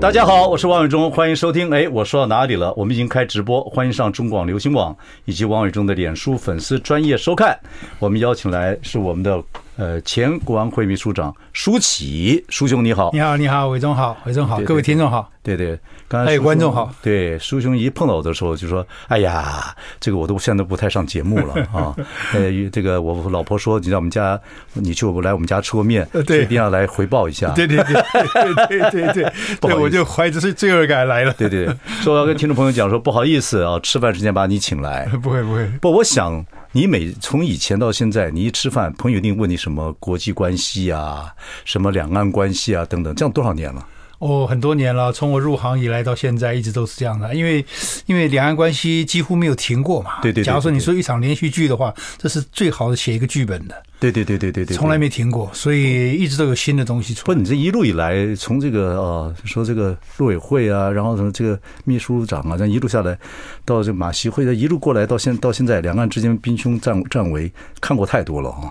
大家好，我是王伟忠，欢迎收听。哎，我说到哪里了？我们已经开直播，欢迎上中广流行网以及王伟忠的脸书粉丝专业收看。我们邀请来是我们的。呃，前国安会秘书长舒启，舒兄你好，你好，你好，伟忠好，伟忠好，各位听众好，对对，刚才还有观众好，对，舒兄一碰到我的时候就说，哎呀，这个我都现在都不太上节目了 啊，呃，这个我老婆说你在我们家，你去我来我们家吃过面，对，一定要来回报一下，对对对对对对 对，不好意思，我就怀着是罪恶感来了，对对，说要跟听众朋友讲说不好意思啊，吃饭时间把你请来，不会不会，不，我想。你每从以前到现在，你一吃饭，朋友一定问你什么国际关系啊，什么两岸关系啊等等，这样多少年了？哦，很多年了，从我入行以来到现在，一直都是这样的。因为，因为两岸关系几乎没有停过嘛。对对，对，对，对。假如说你说一场连续剧的话，这是最好的写一个剧本的。对对对对对对。从来没停过，所以一直都有新的东西出来。不，你这一路以来，从这个呃，说这个陆委会啊，然后什么这个秘书长啊，这样一路下来，到这个马习会，一路过来到现到现在，两岸之间兵凶战战危，看过太多了啊。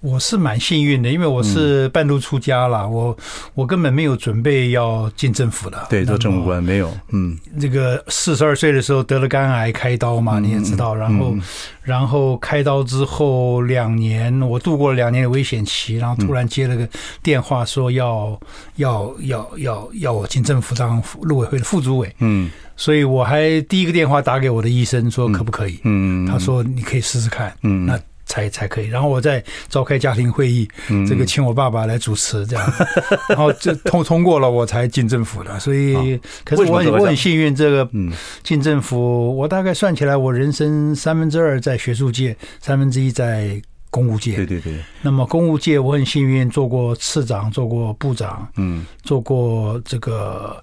我是蛮幸运的，因为我是半路出家了，我我根本没有准备要进政府的。对，做政务官没有。嗯，这个四十二岁的时候得了肝癌，开刀嘛，你也知道。然后，然后开刀之后两年，我度过了两年的危险期，然后突然接了个电话，说要要要要要我进政府当陆委会的副主委。嗯，所以我还第一个电话打给我的医生，说可不可以？嗯，他说你可以试试看。嗯，那。才才可以，然后我再召开家庭会议，这个请我爸爸来主持，这样，然后就通通过了，我才进政府的。所以，可是我很我很幸运，这个进政府，我大概算起来，我人生三分之二在学术界，三分之一在公务界。对对对。那么公务界，我很幸运做过次长，做过部长，嗯，做过这个。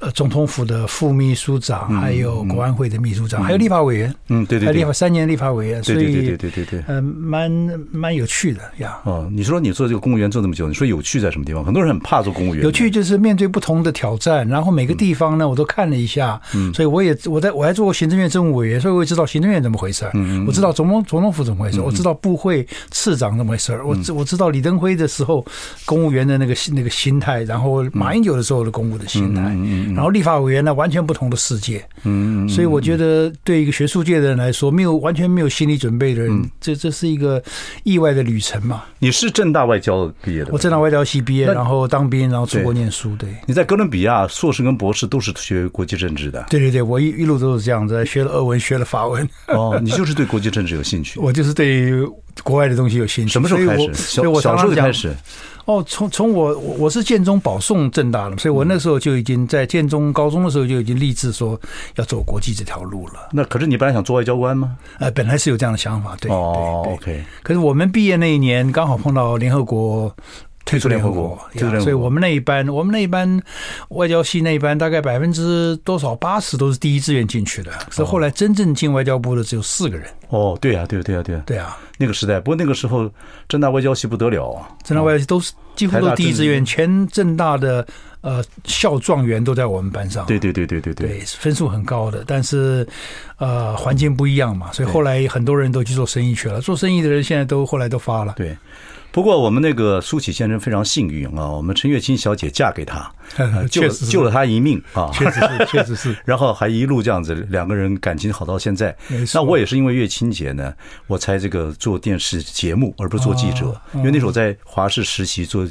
呃，总统府的副秘书长，还有国安会的秘书长，还有立法委员，嗯，对对，还有立法三年立法委员，所以对对对对。对，嗯，蛮蛮有趣的呀。哦，你说你做这个公务员做这么久，你说有趣在什么地方？很多人很怕做公务员。有趣就是面对不同的挑战，然后每个地方呢，我都看了一下，嗯，所以我也我在我还做过行政院政务委员，所以我也知道行政院怎么回事，嗯，我知道总统总统府怎么回事，我知道部会次长怎么回事，我知我知道李登辉的时候公务员的那个那个心态，然后马英九的时候的公务的心态，嗯，然后立法委员。呢完全不同的世界，嗯，所以我觉得对一个学术界的人来说，没有完全没有心理准备的人，这这是一个意外的旅程嘛。你是政大外交毕业的，我政大外交系毕业，然后当兵，然后出国念书。对，你在哥伦比亚硕士跟博士都是学国际政治的。对对对，我一一路都是这样子，学了俄文，学了法文。哦，你就是对国际政治有兴趣？我就是对国外的东西有兴趣。什么时候开始？所以我小时候开始。哦，从从我我是建中保送正大的，所以我那时候就已经在建中高中的时候就已经立志说要走国际这条路了。那可是你本来想做外交官吗？呃，本来是有这样的想法，对。哦，OK。可是我们毕业那一年刚好碰到联合国退出联合国，所以我们那一班，我们那一班外交系那一班大概百分之多少八十都是第一志愿进去的，所以后来真正进外交部的只有四个人。哦，对呀，对呀对呀，对呀，对啊。那个时代，不过那个时候，正大外交系不得了啊！政大外交系都是几乎都第一志愿，全正大的呃校状元都在我们班上。对对对对对对，对分数很高的，但是呃环境不一样嘛，所以后来很多人都去做生意去了。做生意的人现在都后来都发了。对。不过我们那个苏启先生非常幸运啊，我们陈月清小姐嫁给他，救救了他一命啊，确实是，确实是。然后还一路这样子，两个人感情好到现在。那我也是因为月清姐呢，我才这个做电视节目，而不是做记者。因为那时候在华视实习，做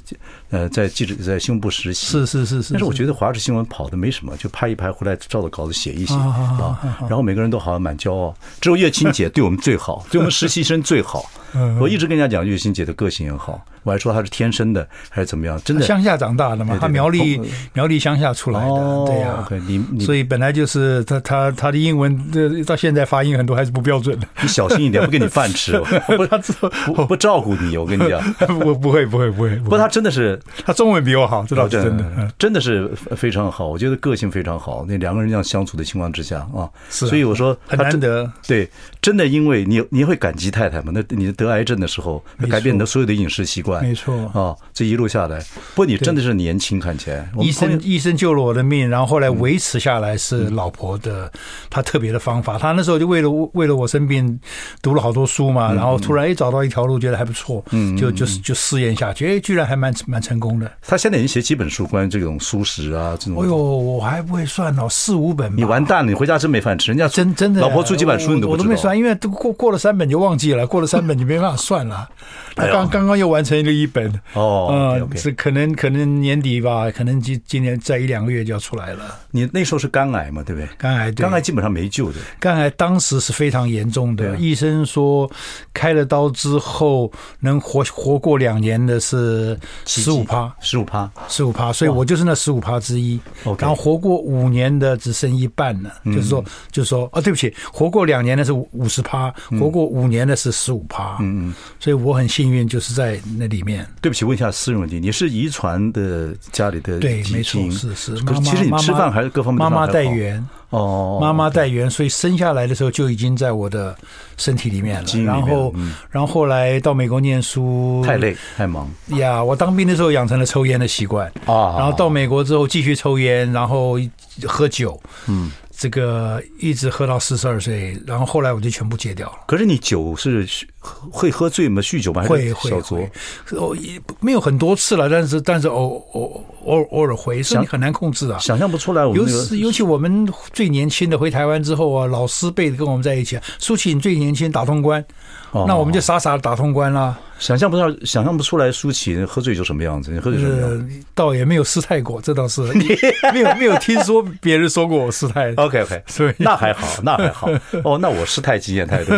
呃在记者在新闻部实习。是是是是。但是我觉得华视新闻跑的没什么，就拍一拍回来照着稿子写一写啊。然后每个人都好像蛮骄傲，只有月清姐对我们最好，对我们实习生最好。我一直跟人家讲月清姐的个性也好，我还说她是天生的还是怎么样？真的乡下长大的嘛，她苗栗苗栗乡下出来的，哦、对呀、啊。你你所以本来就是她她她的英文这到现在发音很多还是不标准的。你小心一点，不给你饭吃，不他不不照顾你，我跟你讲，不不会不会不会。不过她真的是 他中文比我好，这倒是真的，真的是非常好。我觉得个性非常好。那两个人这样相处的情况之下啊，是啊，所以我说很难得。对，真的因为你你会感激太太吗？那你得癌症的时候，改变你的所有的饮食习惯，没错啊，这一路下来，不过你真的是年轻，看起来。医生医生救了我的命，然后后来维持下来是老婆的她特别的方法。她那时候就为了为了我生病，读了好多书嘛，然后突然一找到一条路，觉得还不错，嗯，就就是就试验下去，哎，居然还蛮蛮成功的。他现在已经写几本书，关于这种素食啊这种。哎呦，我还不会算哦，四五本。你完蛋了，你回家真没饭吃。人家真真的老婆出几本书你都不。我都没算，因为都过过了三本就忘记了，过了三本就没办法算了。他刚刚刚又完成了一本哦，嗯，是可能可能年底吧，可能今今年再一两个月就要出来了。你那时候是肝癌嘛，对不对？肝癌，肝癌基本上没救的。肝癌当时是非常严重的，医生说开了刀之后能活活过两年的是十五趴，十五趴，十五趴，所以我就是那十五趴之一。然后活过五年的只剩一半了，就是说，就是说，哦，对不起，活过两年的是五十趴，活过五年的是十五趴。嗯嗯，所以我很幸运，就是在那里面。对不起，问一下私人问题，你是遗传的家里的？对，没错，是是。可是其实你吃饭还是各方面妈妈带原哦，妈妈带原，所以生下来的时候就已经在我的身体里面了。然后，然后后来到美国念书，太累太忙呀。我当兵的时候养成了抽烟的习惯啊，然后到美国之后继续抽烟，然后喝酒，嗯。这个一直喝到四十二岁，然后后来我就全部戒掉了。可是你酒是会喝醉吗？酗酒吗？会会会，哦，也没有很多次了，但是但是偶偶偶偶尔回，所以你很难控制啊。想象不出来，我们尤其尤其我们最年轻的回台湾之后啊，老师辈的跟我们在一起，舒淇你最年轻打通关，那我们就傻傻的打通关了。想象不到，想象不出来舒淇喝醉就什么样子。你喝醉什么样子？倒也没有失态过，这倒是 没有没有听说别人说过我失态。OK OK，所以那还好，那还好。哦，那我失态经验太多。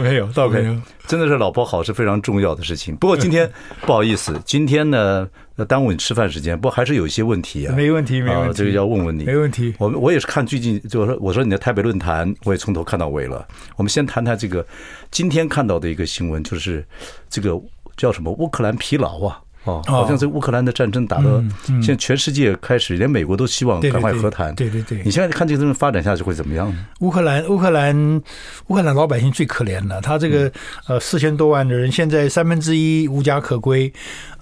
没有，倒没有。真的是老婆好是非常重要的事情。不过今天不好意思，今天呢耽误你吃饭时间，不过还是有一些问题啊。没问题，没问题。这个要问问你，没问题。我我也是看最近，就是说我说你的台北论坛，我也从头看到尾了。我们先谈谈这个今天看到的一个新闻，就是这个叫什么乌克兰疲劳啊。哦，好像这乌克兰的战争打到现在，全世界开始，连美国都希望赶快和谈。对对对，你现在看这个东西发展下去会怎么样呢？乌克兰，乌克兰，乌克兰老百姓最可怜了。他这个呃四千多万的人，现在三分之一无家可归，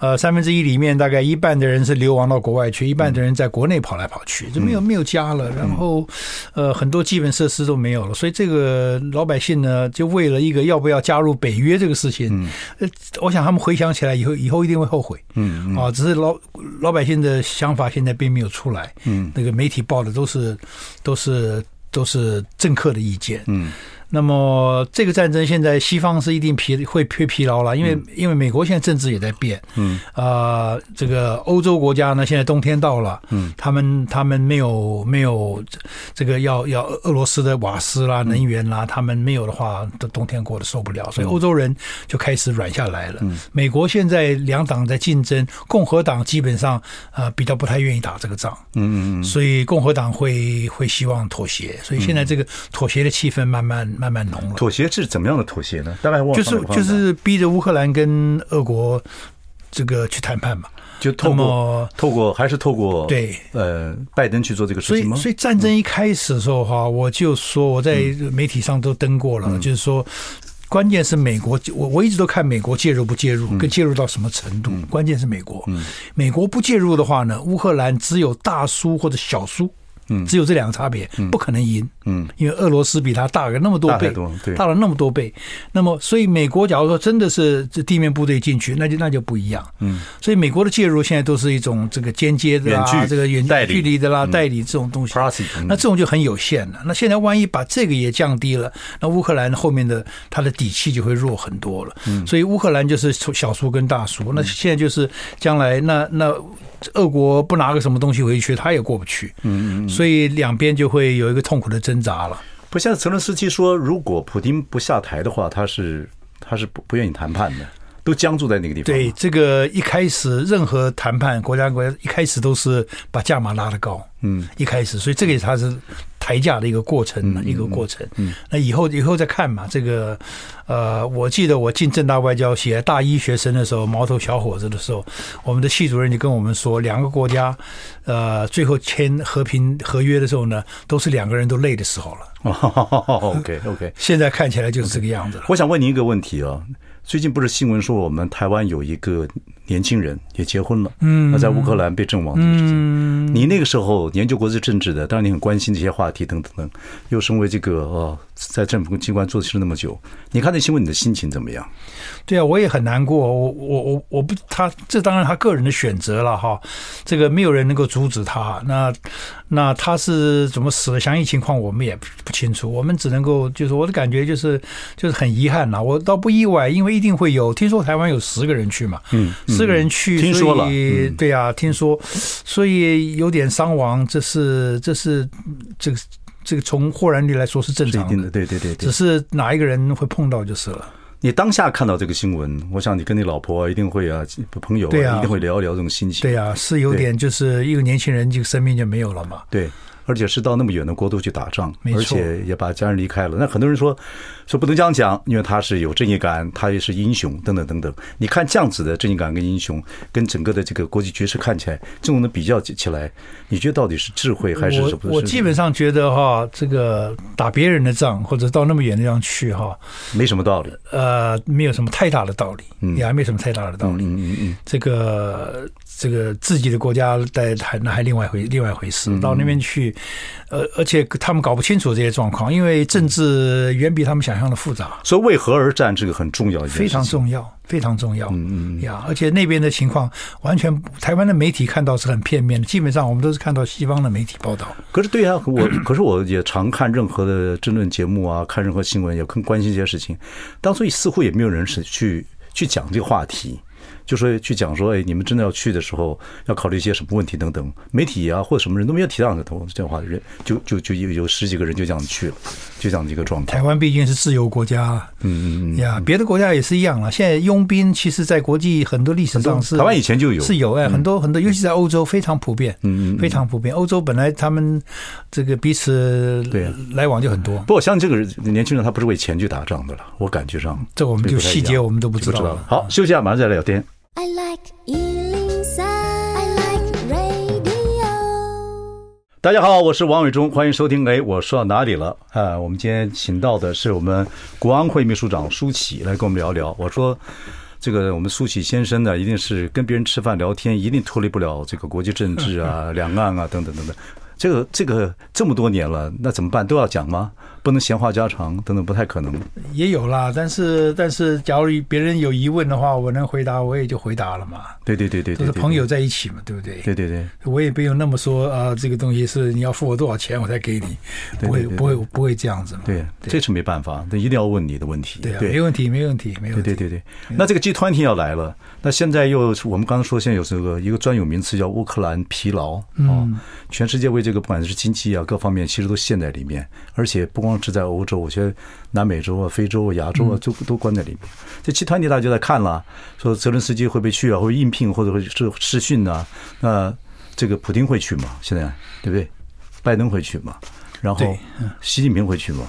呃三分之一里面大概一半的人是流亡到国外去，一半的人在国内跑来跑去，就没有没有家了。然后呃很多基本设施都没有了，所以这个老百姓呢，就为了一个要不要加入北约这个事情，呃，我想他们回想起来以后，以后一定会后悔。嗯，啊，只是老老百姓的想法现在并没有出来。嗯，那个媒体报的都是都是都是政客的意见。嗯。那么这个战争现在西方是一定疲会疲疲劳了，因为因为美国现在政治也在变，嗯，啊，这个欧洲国家呢，现在冬天到了，嗯，他们他们没有没有这个要要俄罗斯的瓦斯啦、能源啦，他们没有的话，的冬天过得受不了，所以欧洲人就开始软下来了。美国现在两党在竞争，共和党基本上啊比较不太愿意打这个仗，嗯嗯，所以共和党会会希望妥协，所以现在这个妥协的气氛慢慢。慢慢浓了。妥协是怎么样的妥协呢？大概就是就是逼着乌克兰跟俄国这个去谈判嘛，就透过透过还是透过对呃拜登去做这个事情吗？所以所以战争一开始的时候哈，我就说我在媒体上都登过了，就是说关键是美国，我我一直都看美国介入不介入，跟介入到什么程度，关键是美国，美国不介入的话呢，乌克兰只有大输或者小输。嗯，只有这两个差别，不可能赢。嗯，因为俄罗斯比它大了那么多倍，大了那么多倍。那么，所以美国假如说真的是这地面部队进去，那就那就不一样。嗯，所以美国的介入现在都是一种这个间接的啦，这个远距离的啦，代理这种东西。那这种就很有限了。那现在万一把这个也降低了，那乌克兰后面的他的底气就会弱很多了。嗯，所以乌克兰就是小输跟大输。那现在就是将来那那。俄国不拿个什么东西回去，他也过不去。嗯嗯，所以两边就会有一个痛苦的挣扎了。不，现在泽连斯基说，如果普京不下台的话，他是他是不不愿意谈判的。都僵住在那个地方。对，这个一开始任何谈判，国家国家一开始都是把价码拉得高。嗯，一开始，所以这个也是它是抬价的一个过程，嗯、一个过程。嗯，那以后以后再看嘛。这个，呃，我记得我进正大外交系大一学生的时候，毛头小伙子的时候，我们的系主任就跟我们说，两个国家，呃，最后签和平合约的时候呢，都是两个人都累的时候了。哦、OK OK，现在看起来就是这个样子了。我想问您一个问题啊，最近不是新闻说我们台湾有一个年轻人也结婚了？嗯，那在乌克兰被阵亡这个事情。嗯，你那个时候研究国际政治的，当然你很关心这些话题等等等，又身为这个哦，在政府机关做事那么久，你看那新闻，你的心情怎么样？对啊，我也很难过。我我我我不他这当然他个人的选择了哈，这个没有人能够阻止他。那那他是怎么死的？详细情况我们也不清楚。我们只能够就是我的感觉就是就是很遗憾呐。我倒不意外，因为一定会有。听说台湾有十个人去嘛，嗯，十个人去，听说了，对啊，听说，所以有点伤亡，这是这是这个这个从豁然率来说是正常的，对对对，只是哪一个人会碰到就是了。你当下看到这个新闻，我想你跟你老婆一定会啊，朋友啊，一定会聊一聊这种心情。对啊，是有点，就是一个年轻人，这个生命就没有了嘛。对。而且是到那么远的国度去打仗，而且也把家人离开了。那很多人说说不能这样讲，因为他是有正义感，他也是英雄等等等等。你看这样子的正义感跟英雄，跟整个的这个国际局势看起来，这种的比较起来，你觉得到底是智慧还是什么？我我基本上觉得哈，这个打别人的仗或者到那么远的地方去哈，没什么道理。呃，没有什么太大的道理，嗯，也还没什么太大的道理。嗯嗯嗯，这个。这个自己的国家在还那还另外一回另外一回事，到那边去，呃，而且他们搞不清楚这些状况，因为政治远比他们想象的复杂。所以为何而战这个很重要，非常重要，非常重要。嗯嗯呀，而且那边的情况完全台湾的媒体看到是很片面的，基本上我们都是看到西方的媒体报道。可是对啊，我 可是我也常看任何的争论节目啊，看任何新闻也更关心这些事情，当所以似乎也没有人是去去讲这个话题。就说去讲说，哎，你们真的要去的时候，要考虑一些什么问题等等。媒体啊，或者什么人都没有提到这头这话人，就就就有有十几个人就这样去了，就这样的一个状态。台湾毕竟是自由国家，嗯嗯嗯呀，别的国家也是一样了。现在佣兵其实，在国际很多历史上是台湾以前就有是有哎，很多很多，尤其在欧洲非常普遍，嗯嗯，非常普遍。欧洲本来他们这个彼此对来往就很多。不过，像这个年轻人，他不是为钱去打仗的了，我感觉上这我们就细节我们都不知道了。好，休息一下，马上再来聊天。I like 103, I like radio。大家好，我是王伟忠，欢迎收听。哎，我说到哪里了？啊，我们今天请到的是我们国安会秘书长苏起来跟我们聊聊。我说，这个我们苏起先生呢，一定是跟别人吃饭聊天，一定脱离不了这个国际政治啊、两岸啊等等等等。这个这个这么多年了，那怎么办？都要讲吗？不能闲话家常等等，不太可能。也有啦，但是但是，假如别人有疑问的话，我能回答，我也就回答了嘛。对对对对，都是朋友在一起嘛，对不对？对对对，我也不用那么说啊，这个东西是你要付我多少钱我才给你，不会不会不会这样子嘛。对，这是没办法，那一定要问你的问题。对，没问题，没问题，没问题。对对对对，那这个 G 团体要来了，那现在又我们刚刚说，现在有这个一个专有名词叫乌克兰疲劳啊，全世界为这个不管是经济啊各方面，其实都陷在里面，而且不光是在欧洲。我觉得南美洲啊、非洲啊、亚洲啊，都都关在里面。这集团体大家就在看了，说泽伦斯基会不会去啊？会应聘或者会是试训啊？那这个普京会去吗？现在对不对？拜登会去吗？然后习近平会去吗？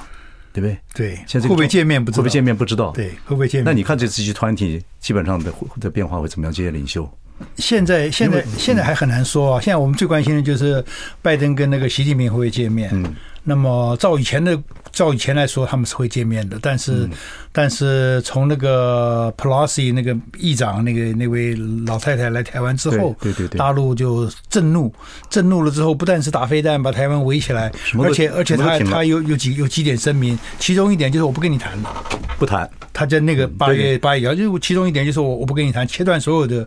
对不对？对，现在会不会见面不知道？会不会见面不知道？对，会不会见面？那你看这次集团体基本上的的变化会怎么样？这些领袖现在现在现在还很难说啊。现在我们最关心的就是拜登跟那个习近平会不会见面？嗯。那么照以前的照以前来说，他们是会见面的，但是、嗯、但是从那个 Pelosi 那个议长那个那位老太太来台湾之后，对对对，大陆就震怒，震怒了之后，不但是打飞弹把台湾围起来，而且而且他他有有几有几点声明，其中一点就是我不跟你谈了，不谈。他在那个八月八月，就其中一点就是我我不跟你谈，切断所有的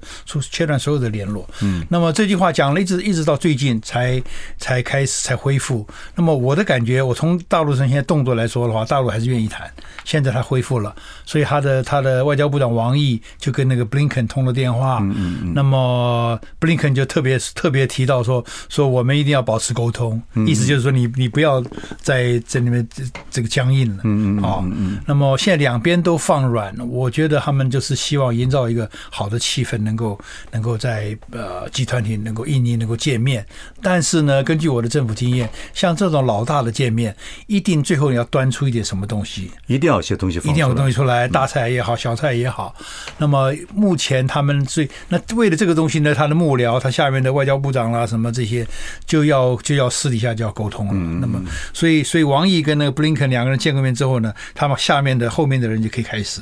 切断所有的联络。嗯，那么这句话讲了一直一直到最近才才开始才恢复。那么我的感觉，我从大陆上现在动动作来说的话，大陆还是愿意谈。现在他恢复了，所以他的他的外交部长王毅就跟那个布林肯通了电话。嗯嗯嗯。那么布林肯就特别特别提到说说我们一定要保持沟通，意思就是说你你不要在这里面这这个僵硬了。嗯嗯。啊，那么现在两边都放软，我觉得他们就是希望营造一个好的气氛，能够能够在呃集团体能够印尼能够见面。但是呢，根据我的政府经验，像这种老大的见面，一定最后你要端出一点什么东西，一定要有些东西，一定要有东西出来，大菜也好，小菜也好。那么目前他们最那为了这个东西呢，他的幕僚，他下面的外交部长啦，什么这些，就要就要私底下就要沟通了。那么，所以所以王毅跟那个布林肯两个人见过面之后呢，他们下面的后面的人就可以开始。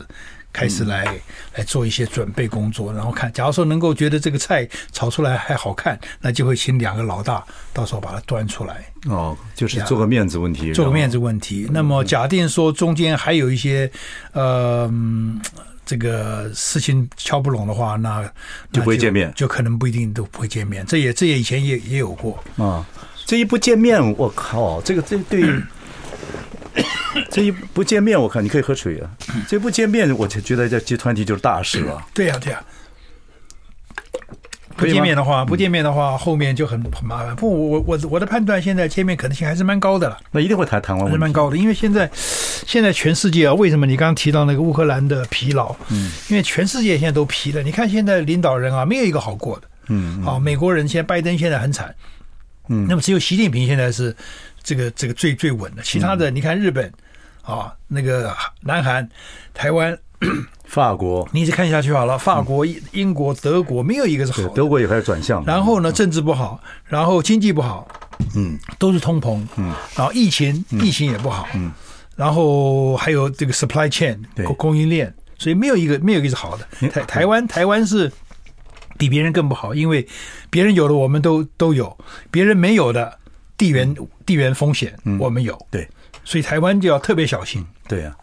开始来来做一些准备工作，然后看，假如说能够觉得这个菜炒出来还好看，那就会请两个老大到时候把它端出来。哦，就是做个面子问题，做个面子问题。那么假定说中间还有一些呃这个事情敲不拢的话，那就不会见面，就可能不一定都不会见面。这也这也以前也也有过啊。这一不见面，我靠，这个这对于。这一不见面，我看你可以喝水啊。这一不见面，我就觉得这集团体就是大事了。对呀，对呀。不见面的话，不见面的话，后面就很很麻烦。不，我我我的判断，现在见面可能性还是蛮高的了。那一定会谈谈完，还是蛮高的。因为现在现在全世界啊，为什么你刚刚提到那个乌克兰的疲劳？嗯，因为全世界现在都疲了。你看现在领导人啊，没有一个好过的。嗯，好，美国人现在拜登现在很惨。嗯，那么只有习近平现在是这个这个最最稳的。其他的，你看日本。啊，那个南韩、台湾、法国，你一直看下去好了。法国、英国、德国，没有一个是好的。德国也开始转向。然后呢，政治不好，然后经济不好，嗯，都是通膨，嗯，然后疫情，疫情也不好，嗯，然后还有这个 supply chain，供供应链，所以没有一个没有一个是好的。台台湾台湾是比别人更不好，因为别人有的我们都都有，别人没有的地缘地缘风险我们有，对。所以台湾就要特别小心。对呀、啊，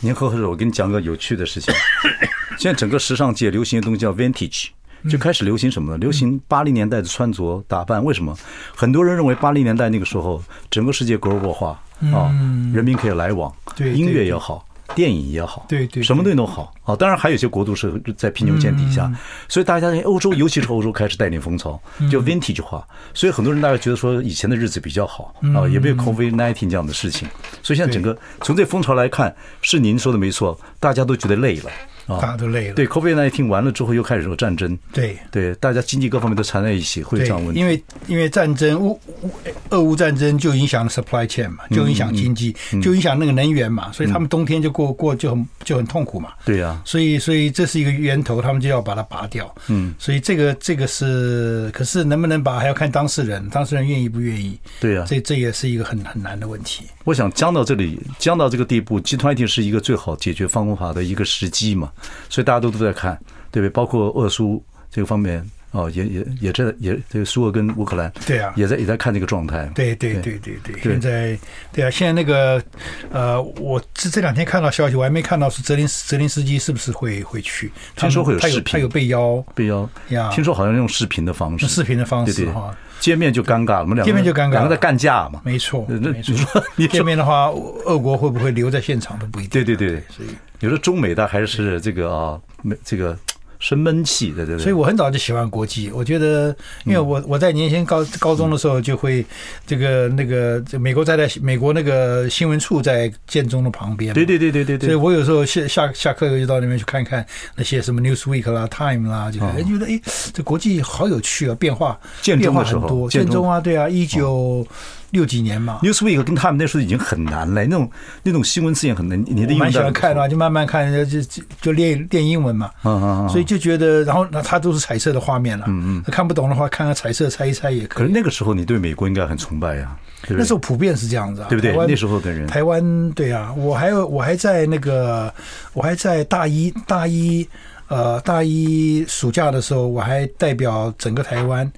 您喝喝水，我给你讲个有趣的事情。现在整个时尚界流行的东西叫 vintage，就开始流行什么呢？流行八零年代的穿着打扮。为什么？很多人认为八零年代那个时候整个世界 global 化啊，人民可以来往，音乐也好。电影也好，对对，什么东西都好啊。当然还有一些国度是在贫穷线底下，所以大家欧洲，尤其是欧洲开始带领风潮，就 vintage 化。所以很多人大概觉得说以前的日子比较好啊，也没有 COVID nineteen 这样的事情。所以现在整个从这风潮来看，是您说的没错，大家都觉得累了。大家都累了。对，COVID 那一听完了之后，又开始有战争。对对，大家经济各方面都缠在一起，会有这样问题。因为因为战争，乌乌俄乌战争就影响了 supply chain 嘛，就影响经济，就影响那个能源嘛，所以他们冬天就过过就很就很痛苦嘛。对呀。所以所以这是一个源头，他们就要把它拔掉。嗯。所以这个这个是，可是能不能拔，还要看当事人，当事人愿意不愿意。对呀。这这也是一个很很难的问题。我想僵到这里，僵到这个地步，集团一定是一个最好解决方法的一个时机嘛。所以大家都。都在看，对不对？包括俄苏这个方面哦，也也也在也这个苏俄跟乌克兰，对啊，也在也在看这个状态。对对对对对，现在对啊，现在那个呃，我这这两天看到消息，我还没看到是泽林泽林斯基是不是会会去？听说会有视频，他有被邀被邀呀。听说好像用视频的方式，视频的方式哈，见面就尴尬了，我们两个见面就尴尬，两个在干架嘛。没错，没错。你 见面的话，俄国会不会留在现场都不一定。对对对，所以。有的中美的还是这个啊，没这个生闷气的，对不对？所以我很早就喜欢国际。我觉得，因为我我在年轻高高中的时候就会这个那个，美国在在美国那个新闻处在建中的旁边。对对对对对对。所以我有时候下下下课就到那边去看看那些什么 Newsweek 啦、Time 啦，就觉得哎，这国际好有趣啊，变化变化很多。建中啊，对啊，一九。六几年嘛，Newsweek 跟他们那时候已经很难了，那种那种新闻字眼很难。你的英文蛮喜欢看的话，就慢慢看，就就就练练英文嘛。嗯嗯。所以就觉得，然后那它都是彩色的画面了。嗯嗯。看不懂的话，看看彩色猜一猜也可以。可是那个时候你对美国应该很崇拜呀？那时候普遍是这样子啊，对不对？那时候的人，台湾对啊，我还有我还在那个我还在大一大一呃大一暑假的时候，我还代表整个台湾。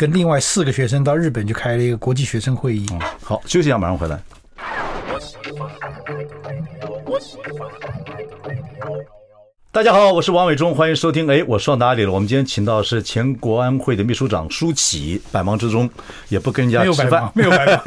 跟另外四个学生到日本去开了一个国际学生会议。好，休息一下，马上回来。大家好，我是王伟忠，欢迎收听。哎，我说到哪里了？我们今天请到的是前国安会的秘书长舒淇，百忙之中也不跟人家吃饭，没有白忙。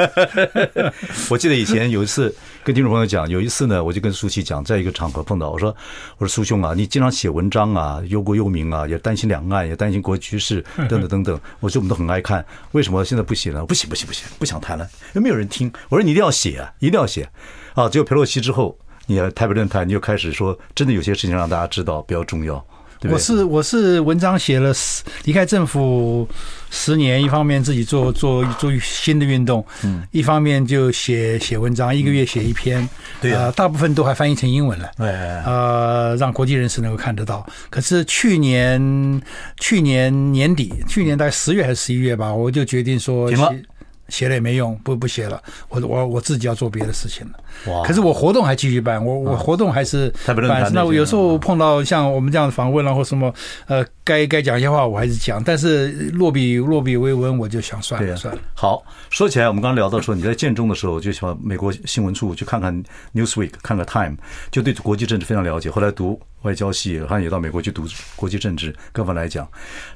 我记得以前有一次跟听众朋友讲，有一次呢，我就跟舒淇讲，在一个场合碰到，我说：“我说苏兄啊，你经常写文章啊，忧国忧民啊，也担心两岸，也担心国际局势等等等等。我说我们都很爱看，为什么现在不写了？不写，不写，不写，不想谈了，又没有人听。我说你一定要写啊，一定要写啊！只有裴洛西之后。”你台北论坛，你就开始说，真的有些事情让大家知道比较重要，对对？我是我是文章写了十，离开政府十年，一方面自己做做做新的运动，嗯，一方面就写写文章，一个月写一篇，对啊，大部分都还翻译成英文了，呃，让国际人士能够看得到。可是去年去年年底，去年大概十月还是十一月吧，我就决定说。写了也没用，不不写了，我我我自己要做别的事情了。哇！可是我活动还继续办，我我活动还是办。那我有时候碰到像我们这样的访问然后什么呃，该该讲一些话，我还是讲。但是落笔落笔为文，我就想算了算了。好，说起来，我们刚刚聊到说你在建中的时候就喜欢美国新闻处去看看 Newsweek，看看 Time，就对国际政治非常了解。后来读。外交系好像也到美国去读国际政治，各方来讲，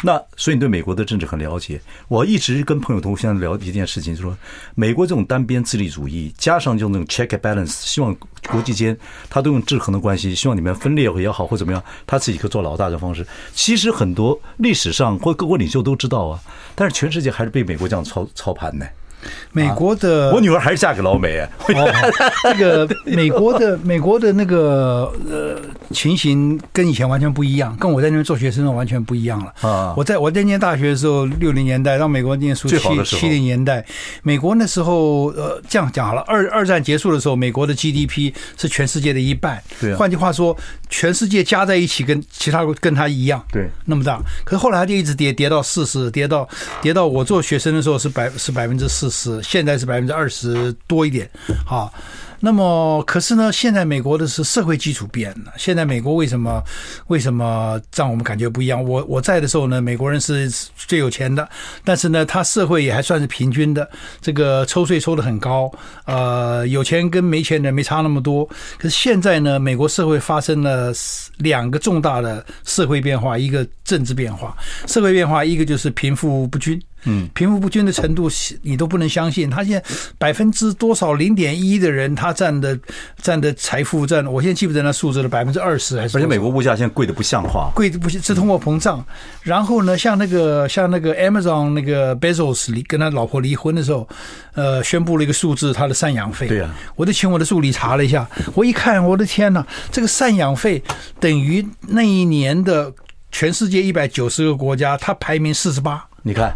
那所以你对美国的政治很了解。我一直跟朋友同学聊一件事情，就是说美国这种单边自立主义，加上就那种 check balance，希望国际间他都用制衡的关系，希望你们分裂也好或怎么样，他自己可做老大的方式。其实很多历史上或各国领袖都知道啊，但是全世界还是被美国这样操操盘呢。美国的，我女儿还是嫁给老美。哦，这个 美国的美国的那个呃情形跟以前完全不一样，跟我在那边做学生完全不一样了。啊，我在我在念大学的时候，六零年代到美国念书，七七零年代，美国那时候呃这样讲好了，二二战结束的时候，美国的 GDP 是全世界的一半。对，换句话说，全世界加在一起跟其他跟他一样，对，那么大。可是后来他就一直跌，跌到四十，跌到跌到我做学生的时候是百是百分之四是，现在是百分之二十多一点，好。那么，可是呢，现在美国的是社会基础变了。现在美国为什么为什么让我们感觉不一样？我我在的时候呢，美国人是最有钱的，但是呢，他社会也还算是平均的，这个抽税抽得很高，呃，有钱跟没钱的没差那么多。可是现在呢，美国社会发生了两个重大的社会变化，一个政治变化。社会变化一个就是贫富不均。嗯，贫富不均的程度，你都不能相信。他现在百分之多少零点一的人，他占的占的财富占，我现在记不得那数字了，百分之二十还是？而且美国物价现在贵的不像话，贵的不是通货膨胀。然后呢，像那个像那个 Amazon 那个 Bezos 离跟他老婆离婚的时候，呃，宣布了一个数字，他的赡养费。对啊，我就请我的助理查了一下，我一看，我的天哪，这个赡养费等于那一年的全世界一百九十个国家，他排名四十八。你看。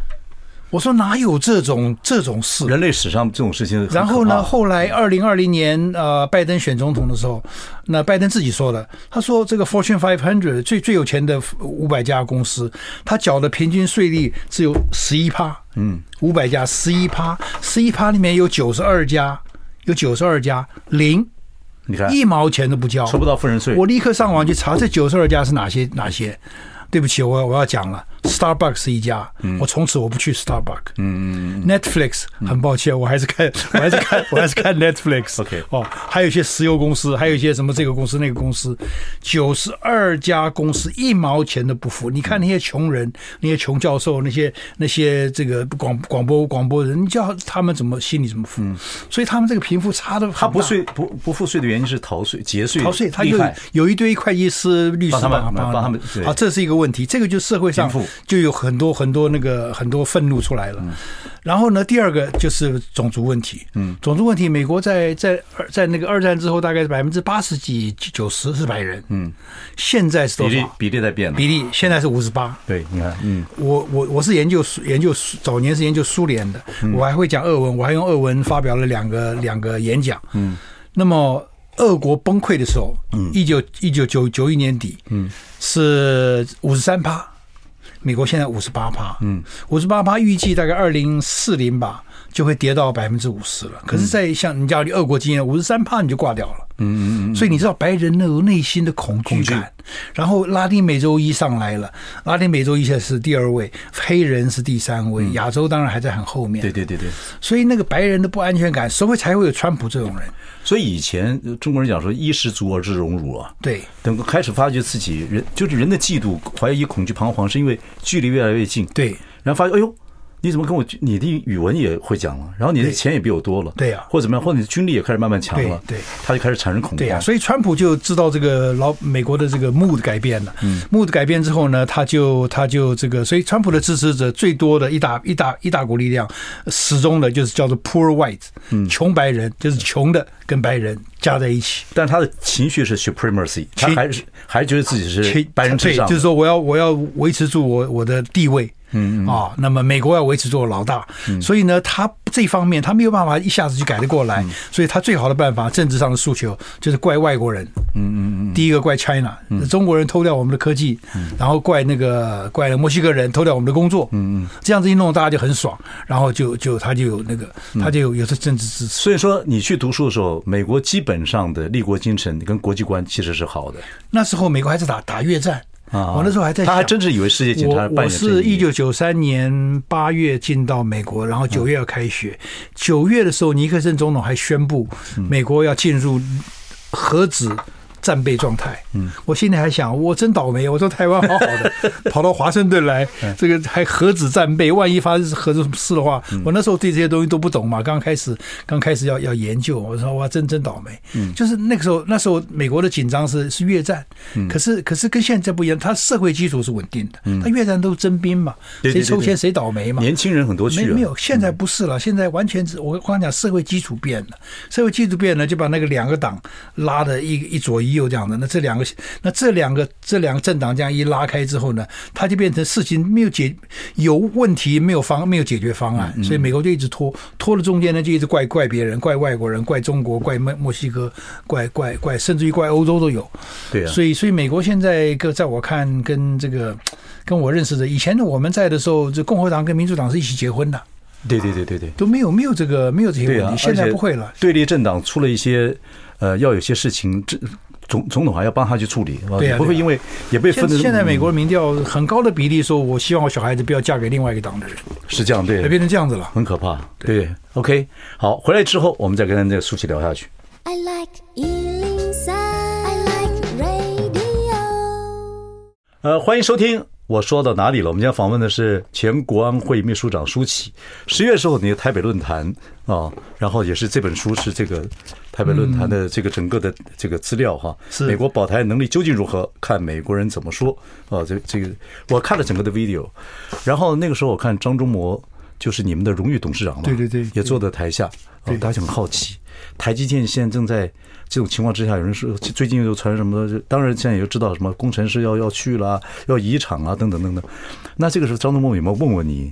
我说哪有这种这种事？人类史上这种事情。然后呢，后来二零二零年呃，拜登选总统的时候，那拜登自己说的，他说这个 Fortune Five Hundred 最最有钱的五百家公司，他缴的平均税率只有十一趴。嗯，五百家十一趴，十一趴里面有九十二家，有九十二家零，你看一毛钱都不交，收不到富人税。我立刻上网去查这九十二家是哪些哪些。对不起，我我要讲了。Starbucks 是一家，我从此我不去 Starbucks。嗯 Netflix 很抱歉，我还是看，我还是看，我还是看 Netflix。OK，哦，还有一些石油公司，还有一些什么这个公司那个公司，九十二家公司一毛钱都不付。你看那些穷人，那些穷教授，那些那些这个广广播广播人，你叫他们怎么心里怎么付？所以他们这个贫富差的，他不税不不付税的原因是逃税节税逃税，他有有一堆会计师律师帮他们帮他们。好，这是一个问题，这个就是社会上就有很多很多那个很多愤怒出来了。然后呢，第二个就是种族问题。嗯，种族问题，美国在在在那个二战之后，大概是百分之八十几九十是白人。嗯，现在是多少？比例比例在变。比例现在是五十八。对，你看，嗯，我我我是研究研究早年是研究苏联的，我还会讲俄文，我还用俄文发表了两个两个演讲。嗯，那么。俄国崩溃的时候，嗯，一九一九九九一年底，嗯，是五十三趴，美国现在五十八趴，嗯，五十八趴，预计大概二零四零吧，就会跌到百分之五十了。可是，在像你家里俄国经验，五十三趴你就挂掉了。嗯嗯嗯。所以你知道白人那种内心的恐惧感。然后拉丁美洲一上来了，拉丁美洲一现在是第二位，黑人是第三位，亚洲当然还在很后面。对对对对。所以那个白人的不安全感，所以才会有川普这种人。所以以前中国人讲说“衣食足而知荣辱”啊，对，等开始发觉自己人就是人的嫉妒、怀疑、恐惧、彷徨，是因为距离越来越近。对，然后发现哎呦。你怎么跟我？你的语文也会讲了，然后你的钱也比我多了，对呀，或者怎么样，或者你的军力也开始慢慢强了，对，他就开始产生恐惧。对呀，所以川普就知道这个老美国的这个 mood 改变了，嗯，mood 改变之后呢，他就他就这个，所以川普的支持者最多的一大一大一大股力量，始终的就是叫做 poor white，嗯，穷白人，就是穷的跟白人加在一起，但他的情绪是 supremacy，他还是还是觉得自己是白人至上，就是说我要我要维持住我我的地位。嗯啊，那么美国要维持做老大，所以呢，他这方面他没有办法一下子就改得过来，所以他最好的办法，政治上的诉求就是怪外国人。嗯嗯嗯，第一个怪 China，中国人偷掉我们的科技，然后怪那个怪墨西哥人偷掉我们的工作。嗯嗯，这样子一弄，大家就很爽，然后就就他就有那个他就有有这政治支持。所以说，你去读书的时候，美国基本上的立国精神跟国际观其实是好的。那时候美国还是打打越战。啊，我那时候还在想，他还真是以为世界警察。我我是一九九三年八月进到美国，然后九月要开学。九月的时候，尼克森总统还宣布，美国要进入核子。战备状态，嗯，我心里还想，我真倒霉，我说台湾好好的，跑到华盛顿来，这个还核子战备，万一发生核子事的话，我那时候对这些东西都不懂嘛，刚开始刚开始要要研究，我说哇，真真倒霉，嗯，就是那个时候，那时候美国的紧张是是越战，可是可是跟现在不一样，它社会基础是稳定的，它越战都是征兵嘛，谁抽签谁倒霉嘛，年轻人很多去，没没有，现在不是了，现在完全是我刚刚讲社会基础变了，社会基础变了，就把那个两个党拉的一一左一。有这样的，那这两个，那这两个，这两个政党这样一拉开之后呢，它就变成事情没有解，有问题没有方，没有解决方案，所以美国就一直拖，拖了中间呢就一直怪怪别人，怪外国人，怪中国，怪墨墨西哥，怪怪怪，甚至于怪欧洲都有。对啊，所以所以美国现在个在我看跟这个跟我认识的以前的我们在的时候，这共和党跟民主党是一起结婚的。对对对对对，都没有没有这个没有这些问题，现在不会了。对立政党出了一些呃，要有些事情这。总总统还要帮他去处理，对啊，不会因为也被分。现在美国的民调很高的比例说，我希望我小孩子不要嫁给另外一个党的人，是这样，对，变成这样子了，很可怕。对，OK，好，回来之后我们再跟那个舒淇聊下去。I like 103, I like radio。呃，欢迎收听。我说到哪里了？我们今天访问的是前国安会秘书长舒淇。十月的时候，你的台北论坛啊，然后也是这本书是这个台北论坛的这个整个的这个资料哈。是美国保台能力究竟如何？看美国人怎么说啊？这这个我看了整个的 video，然后那个时候我看张忠谋就是你们的荣誉董事长嘛，对对对，也坐在台下，大家就很好奇，台积电现在正在。这种情况之下，有人说最近又传什么？当然，现在也知道什么工程师要要去了，要移厂啊，等等等等。那这个时候，张忠谋有没有问问你？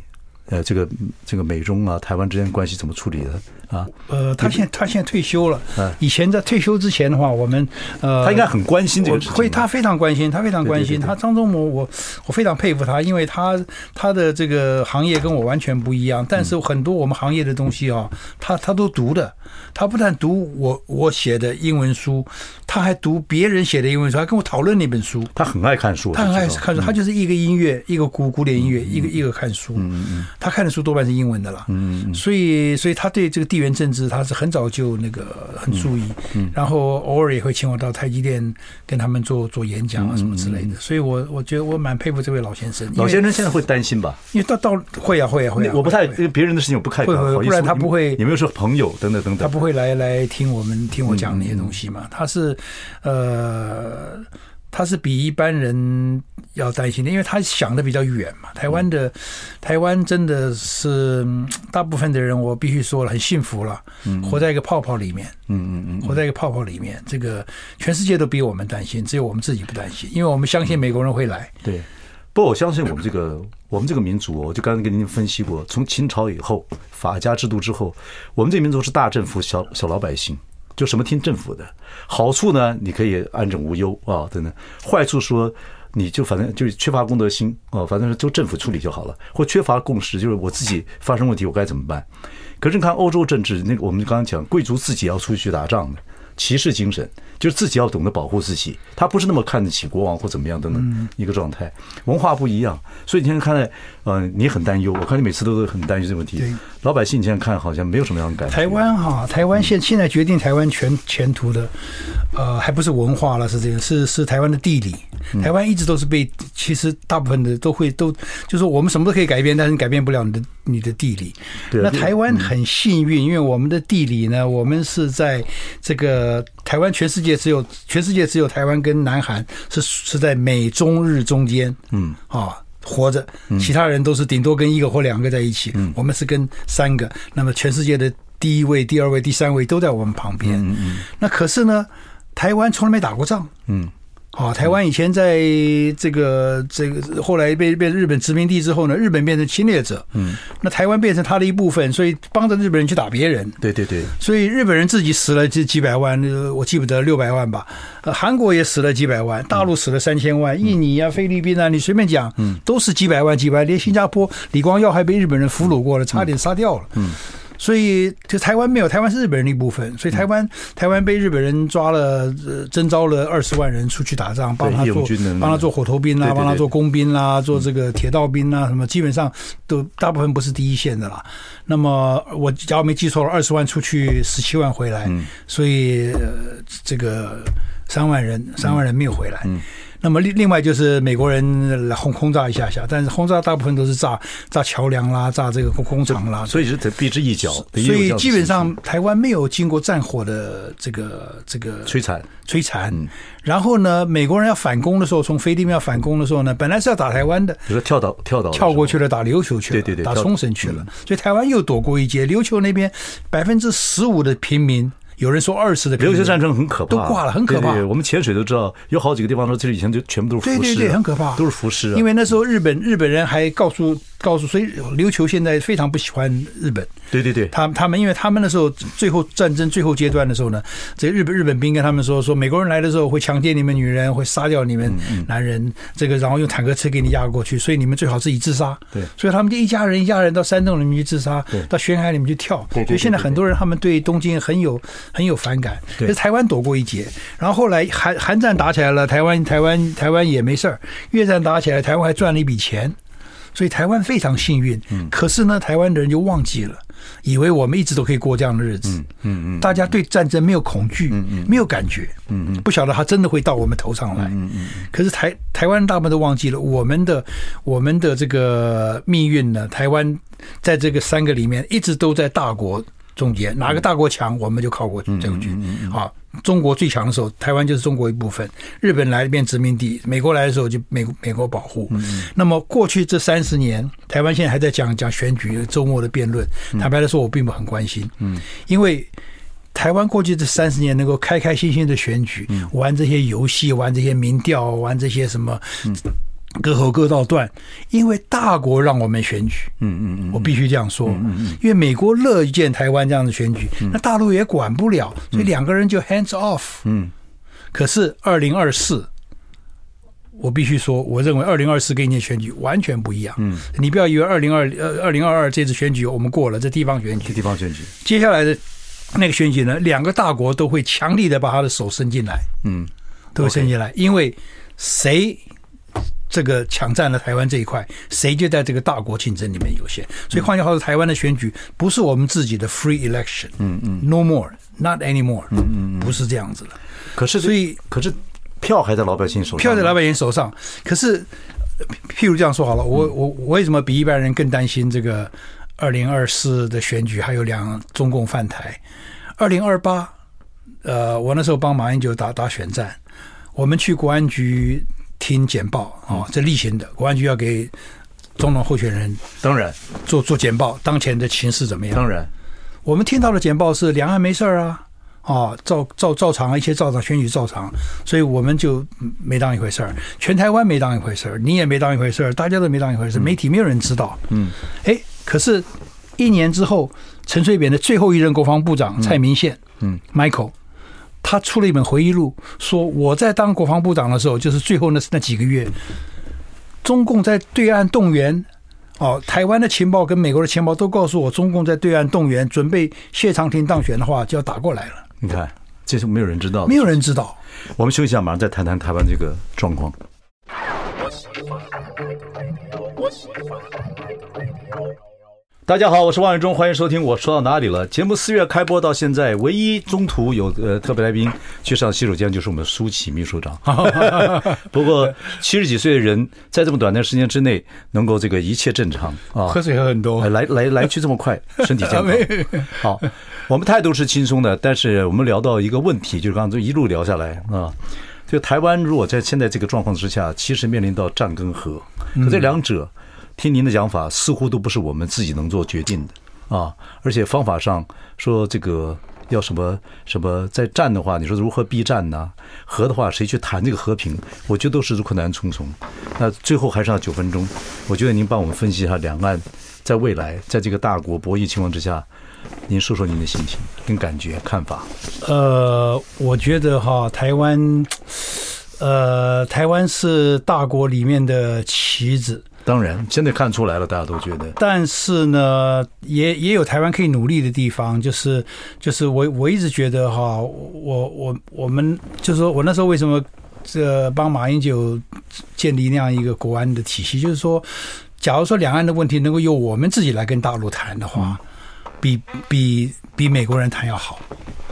呃，这个这个美中啊，台湾之间关系怎么处理的啊？呃，他现在他现在退休了。以前在退休之前的话，我们呃，他应该很关心这个事情。会，他非常关心，他非常关心。他张忠谋，我我非常佩服他，因为他他的这个行业跟我完全不一样。但是很多我们行业的东西啊，他他都读的。他不但读我我写的英文书，他还读别人写的英文书，还跟我讨论那本书。他很爱看书，他很爱看书。他就是一个音乐，一个古古典音乐，一个一个看书。嗯嗯。他看的书多半是英文的啦，嗯嗯，所以所以他对这个地缘政治他是很早就那个很注意，嗯，然后偶尔也会请我到台积电跟他们做做演讲啊什么之类的，所以我我觉得我蛮佩服这位老先生。老先生现在会担心吧？因为到到会啊会啊会啊，我不太因为别人的事情我不太会会，不然他不会。你没有说朋友等等等等，他不会来来听我们听我讲那些东西嘛？他是呃。他是比一般人要担心的，因为他想的比较远嘛。台湾的台湾真的是大部分的人，我必须说了，很幸福了，活在一个泡泡里面。嗯嗯嗯，活在一个泡泡里面，这个全世界都比我们担心，只有我们自己不担心，因为我们相信美国人会来。对，不过我相信我们这个我们这个民族，我就刚才跟您分析过，从秦朝以后法家制度之后，我们这个民族是大政府，小小老百姓。就什么听政府的，好处呢？你可以安枕无忧啊，等等。坏处说，你就反正就是缺乏公德心啊，反正是就政府处理就好了。或缺乏共识，就是我自己发生问题，我该怎么办？可是你看欧洲政治，那个我们刚刚讲，贵族自己要出去打仗的。骑士精神就是自己要懂得保护自己，他不是那么看得起国王或怎么样的一个状态，文化不一样，所以你现在看来，呃，你很担忧，我看你每次都是很担忧这个问题。老百姓你现在看好像没有什么样的感觉。台湾哈，台湾现现在决定台湾全前途的，呃，还不是文化了，是这个，是是台湾的地理。台湾一直都是被，其实大部分的都会都，就是我们什么都可以改变，但是你改变不了你的你的地理。那台湾很幸运，因为我们的地理呢，我们是在这个台湾，全世界只有全世界只有台湾跟南韩是是在美中日中间，嗯啊活着，其他人都是顶多跟一个或两个在一起，我们是跟三个。那么全世界的第一位、第二位、第三位都在我们旁边。嗯嗯。那可是呢，台湾从来没打过仗。嗯。啊，台湾以前在这个这个后来被被日本殖民地之后呢，日本变成侵略者，嗯，那台湾变成他的一部分，所以帮着日本人去打别人，对对对，所以日本人自己死了几几百万，我记不得六百万吧，呃，韩国也死了几百万，大陆死了三千万，印尼啊、菲律宾啊，你随便讲，嗯，都是几百万几百万，连新加坡李光耀还被日本人俘虏过了，差点杀掉了，嗯。所以，就台湾没有，台湾是日本人的一部分。所以台湾，台湾被日本人抓了，呃，征召了二十万人出去打仗，帮他做，帮他做火头兵啦，帮他做工兵啦，做这个铁道兵啦，什么基本上都大部分不是第一线的啦。那么我假如没记错了，二十万出去，十七万回来，所以呃，这个三万人，三万人没有回来。那么另另外就是美国人来轰轰炸一下下，但是轰炸大部分都是炸炸桥梁啦，炸这个工工厂啦，所以是得避之一角。所以基本上台湾没有经过战火的这个这个摧残摧残。然后呢，美国人要反攻的时候，从菲律宾要反攻的时候呢，本来是要打台湾的，比如说跳岛跳岛跳过去了，打琉球去了，对对对，打冲绳去了，所以台湾又躲过一劫。琉球那边百分之十五的平民。有人说二次的琉球战争很可怕，都挂了，很可怕。对对对，我们潜水都知道，有好几个地方说，其实以前就全部都是浮尸，对对对，很可怕，都是浮尸。因为那时候日本日本人还告诉。告诉，所以琉球现在非常不喜欢日本。对对对，他他们因为他们那时候最后战争最后阶段的时候呢，这日本日本兵跟他们说说，美国人来的时候会强奸你们女人，会杀掉你们男人，这个然后用坦克车给你压过去，所以你们最好自己自杀。对，所以他们就一家人一家人到山洞里面去自杀，到悬崖里面去跳。所以现在很多人他们对东京很有很有反感。可是台湾躲过一劫，然后后来韩韩战打起来了，台湾台湾台湾也没事儿。越战打起来，台湾还赚了一笔钱。所以台湾非常幸运，嗯可是呢，台湾的人就忘记了，以为我们一直都可以过这样的日子。嗯嗯嗯，大家对战争没有恐惧，嗯嗯，没有感觉，嗯嗯，不晓得他真的会到我们头上来。嗯嗯，可是台台湾大部分都忘记了我们的我们的这个命运呢。台湾在这个三个里面一直都在大国中间，哪个大国强，我们就靠过去，这个去。好。中国最强的时候，台湾就是中国一部分。日本来变殖民地，美国来的时候就美国美国保护。嗯、那么过去这三十年，台湾现在还在讲讲选举，周末的辩论。坦白的说，我并不很关心。嗯，因为台湾过去这三十年能够开开心心的选举，玩这些游戏，玩这些民调，玩这些什么。嗯割喉割到断，因为大国让我们选举，嗯嗯嗯，我必须这样说，嗯嗯，因为美国乐见台湾这样的选举，那大陆也管不了，所以两个人就 hands off，嗯。可是二零二四，我必须说，我认为二零二四跟一年选举完全不一样，嗯，你不要以为二零二呃二零二二这次选举我们过了，这地方选举，地方选举，接下来的那个选举呢，两个大国都会强力的把他的手伸进来，嗯，都会伸进来，因为谁？这个抢占了台湾这一块，谁就在这个大国竞争里面有限。所以换句话说，台湾的选举不是我们自己的 free election，嗯嗯，no more，not anymore，嗯嗯，不是这样子的。可是，所以，可是票还在老百姓手上，票在老百姓手上。可是，譬如这样说好了，我我我为什么比一般人更担心这个二零二四的选举？还有两中共犯台，二零二八，呃，我那时候帮马英九打打选战，我们去国安局。听简报啊，这例行的，国安局要给总统候选人当然。做做简报，当前的情势怎么样？当然，我们听到的简报是两岸没事儿啊，啊，照照照常，一切照常，选举照常，所以我们就没当一回事儿，全台湾没当一回事儿，你也没当一回事儿，大家都没当一回事儿，媒体没有人知道。嗯，哎，可是，一年之后，陈水扁的最后一任国防部长蔡明宪，嗯，Michael。他出了一本回忆录，说我在当国防部长的时候，就是最后那那几个月，中共在对岸动员哦，台湾的情报跟美国的情报都告诉我，中共在对岸动员，准备谢长廷当选的话就要打过来了。你看，这是没有人知道的，没有人知道。我们休息一下，马上再谈谈台湾这个状况。大家好，我是王伟忠，欢迎收听。我说到哪里了？节目四月开播到现在，唯一中途有呃特别来宾去上洗手间，就是我们苏起秘书长。不过七十几岁的人，在这么短的时间之内，能够这个一切正常啊，喝水喝很多，来来来去这么快，身体健康。好，我们态度是轻松的，但是我们聊到一个问题，就是刚刚一路聊下来啊，就台湾如果在现在这个状况之下，其实面临到战跟和，可这两者。听您的讲法，似乎都不是我们自己能做决定的啊！而且方法上说，这个要什么什么，在战的话，你说如何避战呢？和的话，谁去谈这个和平？我觉得都是困难重重。那最后还剩下九分钟，我觉得您帮我们分析一下两岸在未来在这个大国博弈情况之下，您说说您的心情跟感觉看法。呃，我觉得哈，台湾，呃，台湾是大国里面的棋子。当然，现在看出来了，大家都觉得。但是呢，也也有台湾可以努力的地方，就是就是我我一直觉得哈，我我我们就是说我那时候为什么这帮马英九建立那样一个国安的体系，就是说，假如说两岸的问题能够由我们自己来跟大陆谈的话，比比比美国人谈要好。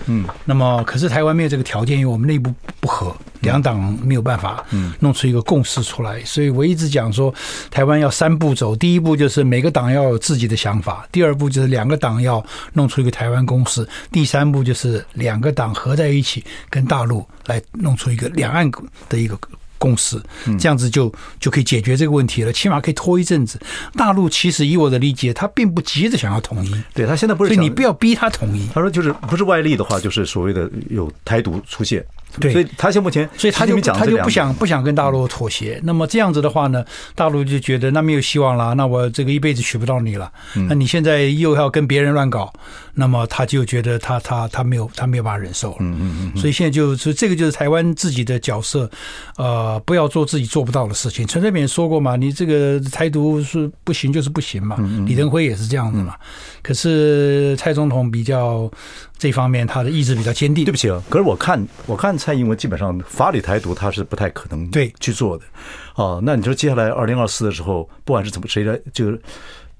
嗯，那么可是台湾没有这个条件，因为我们内部不合，两党没有办法弄出一个共识出来，所以我一直讲说，台湾要三步走，第一步就是每个党要有自己的想法，第二步就是两个党要弄出一个台湾共识，第三步就是两个党合在一起跟大陆来弄出一个两岸的一个。共识，这样子就就可以解决这个问题了，起码可以拖一阵子。大陆其实以我的理解，他并不急着想要统一，对他现在不是，所以你不要逼他统一。他说就是不是外力的话，就是所谓的有台独出现。对，所以他现目前，所以他就他就不想不想跟大陆妥协。那么这样子的话呢，大陆就觉得那没有希望了，那我这个一辈子娶不到你了。那你现在又要跟别人乱搞，那么他就觉得他他他没有他没有办法忍受了。嗯嗯嗯。所以现在就是这个就是台湾自己的角色，呃，不要做自己做不到的事情。陈水扁说过嘛，你这个台独是不行就是不行嘛。李登辉也是这样子嘛。可是蔡总统比较。这方面他的意志比较坚定。对不起啊，可是我看我看蔡英文基本上法理台独他是不太可能对去做的。哦，那你说接下来二零二四的时候，不管是怎么谁来，就是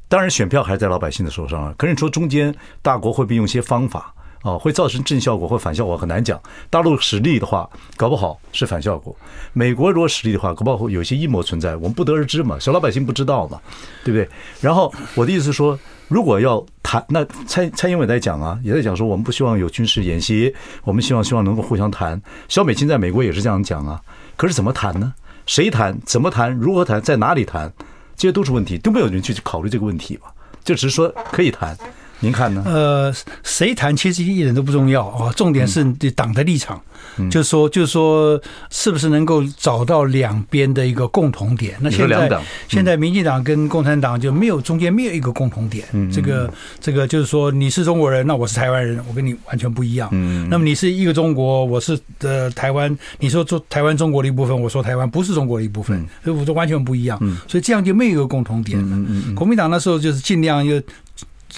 当然选票还是在老百姓的手上啊。可是你说中间大国会不会用一些方法啊，会造成正效果或反效果很难讲。大陆实力的话，搞不好是反效果；美国如果实力的话，搞不好有些阴谋存在，我们不得而知嘛。小老百姓不知道嘛，对不对？然后我的意思是说。如果要谈，那蔡蔡英文在讲啊，也在讲说，我们不希望有军事演习，我们希望希望能够互相谈。小美琴在美国也是这样讲啊，可是怎么谈呢？谁谈？怎么谈？如何谈？在哪里谈？这些都是问题，都没有人去考虑这个问题吧？就只是说可以谈。您看呢？呃，谁谈其实一点都不重要啊，重点是党的立场，嗯、就是说，就是说，是不是能够找到两边的一个共同点？那现在，嗯、现在民进党跟共产党就没有中间没有一个共同点。嗯，这个这个就是说，你是中国人，那我是台湾人，我跟你完全不一样。嗯，那么你是一个中国，我是呃台湾，你说中台湾中国的一部分，我说台湾不是中国的一部分，所以我说完全不一样。嗯，所以这样就没有一个共同点。嗯嗯嗯，国民党那时候就是尽量又。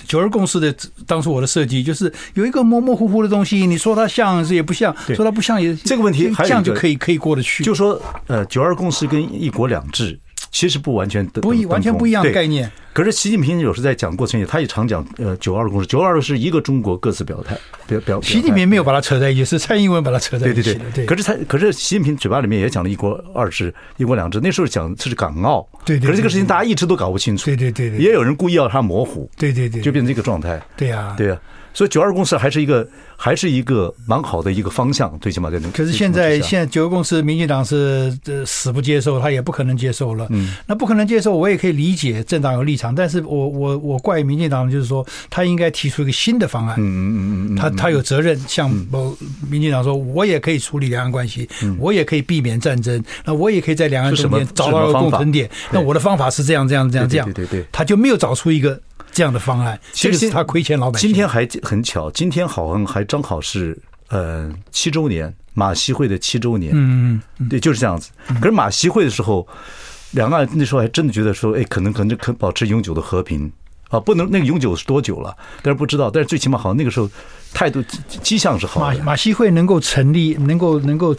九二共识的当初我的设计就是有一个模模糊糊的东西，你说它像是也不像，说它不像也这个问题，这样就可以可以过得去。就说呃，九二共识跟一国两制。其实不完全的，不一完全不一样的概念。可是习近平有时在讲过程里，他也常讲呃“九二共识”。九二是一个中国各自表态，表表。习近平没有把它扯在一起，是蔡英文把它扯在一起。对对对。可是蔡，可是习近平嘴巴里面也讲了一国二制、一国两制。那时候讲这是港澳。对对。可是这个事情大家一直都搞不清楚。对对对对。也有人故意要它模糊。对对对。就变成这个状态。对呀。对呀。所以九二共识还是一个还是一个蛮好的一个方向，最起码在那。可是现在现在九二共识，民进党是呃死不接受，他也不可能接受了。嗯，那不可能接受，我也可以理解政党有立场，但是我我我怪民进党，就是说他应该提出一个新的方案。嗯嗯嗯嗯，他他有责任向某民进党说，我也可以处理两岸关系，我也可以避免战争，那我也可以在两岸中间找到一个共同点。那我的方法是这样这样这样这样。对对对，他就没有找出一个。这样的方案，其实是他亏欠老百姓。今天还很巧，今天好像还正好是呃七周年马习会的七周年。嗯嗯，对，就是这样子。可是马习会的时候，两岸那时候还真的觉得说，哎，可能可能可保持永久的和平啊，不能那个永久是多久了，但是不知道，但是最起码好像那个时候态度迹象是好的。马马西会能够成立，能够能够。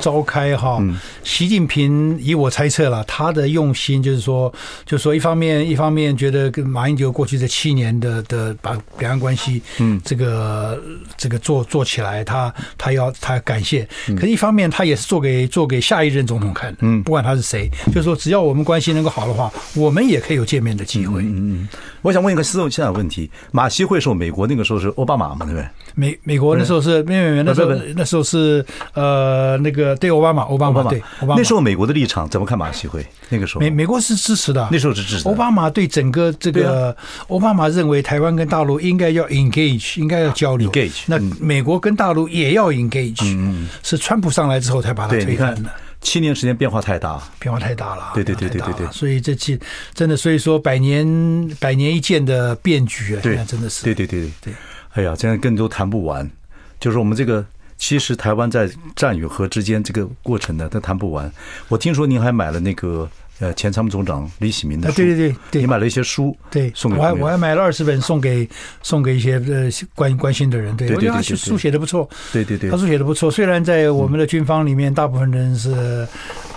召开哈，习近平以我猜测了，他的用心就是说，就是说一方面一方面觉得跟马英九过去这七年的的把两岸关系，嗯，这个这个做做起来，他他要他感谢，可是一方面他也是做给做给下一任总统看的，嗯，不管他是谁，就是说只要我们关系能够好的话，我们也可以有见面的机会。嗯嗯，我想问一个思路现在问题，马习会时候美国那个时候是奥巴马嘛，对不对？美美国那时候是没有没有那时候那时候是呃那个。对奥巴马，奥巴马对奥巴马。那时候美国的立场怎么看马习会？那个时候，美美国是支持的。那时候是支持的。奥巴马对整个这个，奥巴马认为台湾跟大陆应该要 engage，应该要交流。engage。那美国跟大陆也要 engage。嗯。是川普上来之后才把它推翻的。七年时间变化太大，变化太大了。对对对对对对。所以这期真的，所以说百年百年一见的变局啊，现在真的是。对对对对。哎呀，现在更多谈不完，就是我们这个。其实台湾在战与和之间这个过程呢，都谈不完。我听说您还买了那个呃前参谋总长李喜明的书，对对对，你买了一些书，对，送给我还我还买了二十本送给送给一些呃关关心的人，对，我觉得他书写的不错，对对对，他书写的不错。虽然在我们的军方里面，大部分人是。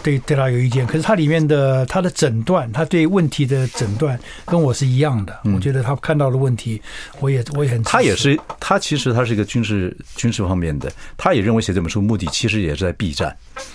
对，对他有意见，可是他里面的他的诊断，他对问题的诊断跟我是一样的。我觉得他看到的问题，我也我也很。他也是，他其实他是一个军事军事方面的，他也认为写这本书目的其实也是在避战，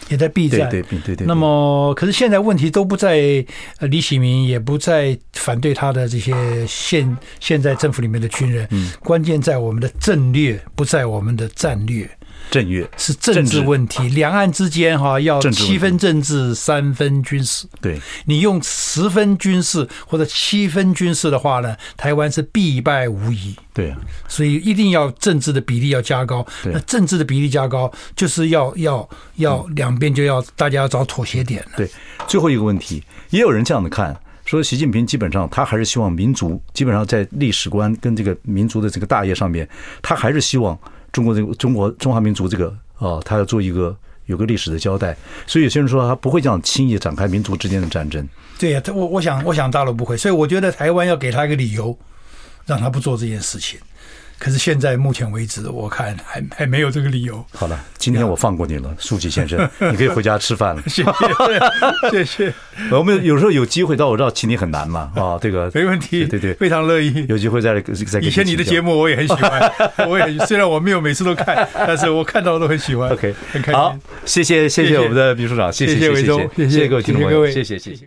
也在避战。对对对对。那么，可是现在问题都不在呃李喜明，也不在反对他的这些现现在政府里面的军人，关键在我们的战略，不在我们的战略。政略是政治问题，两岸之间哈要七分政治三分军事。对，你用十分军事或者七分军事的话呢，台湾是必败无疑。对啊，所以一定要政治的比例要加高。那政治的比例加高，就是要要要两边就要大家要找妥协点。对，最后一个问题，也有人这样的看，说习近平基本上他还是希望民族基本上在历史观跟这个民族的这个大业上面，他还是希望。中国这个中国中华民族这个啊，他要做一个有个历史的交代，所以有些人说他不会这样轻易展开民族之间的战争。对呀，我我想我想大陆不会，所以我觉得台湾要给他一个理由，让他不做这件事情。可是现在目前为止，我看还还没有这个理由。好了，今天我放过你了，书记先生，你可以回家吃饭了。谢谢，谢谢。我们有时候有机会，到我知道请你很难嘛，啊，这个 没问题，对对，非常乐意。有机会再再。以前你的节目我也很喜欢，我也虽然我没有每次都看，但是我看到都很喜欢。OK，很开心。好，谢谢谢谢我们的秘书长，谢谢伟忠，谢谢各位听众朋友，谢谢谢谢。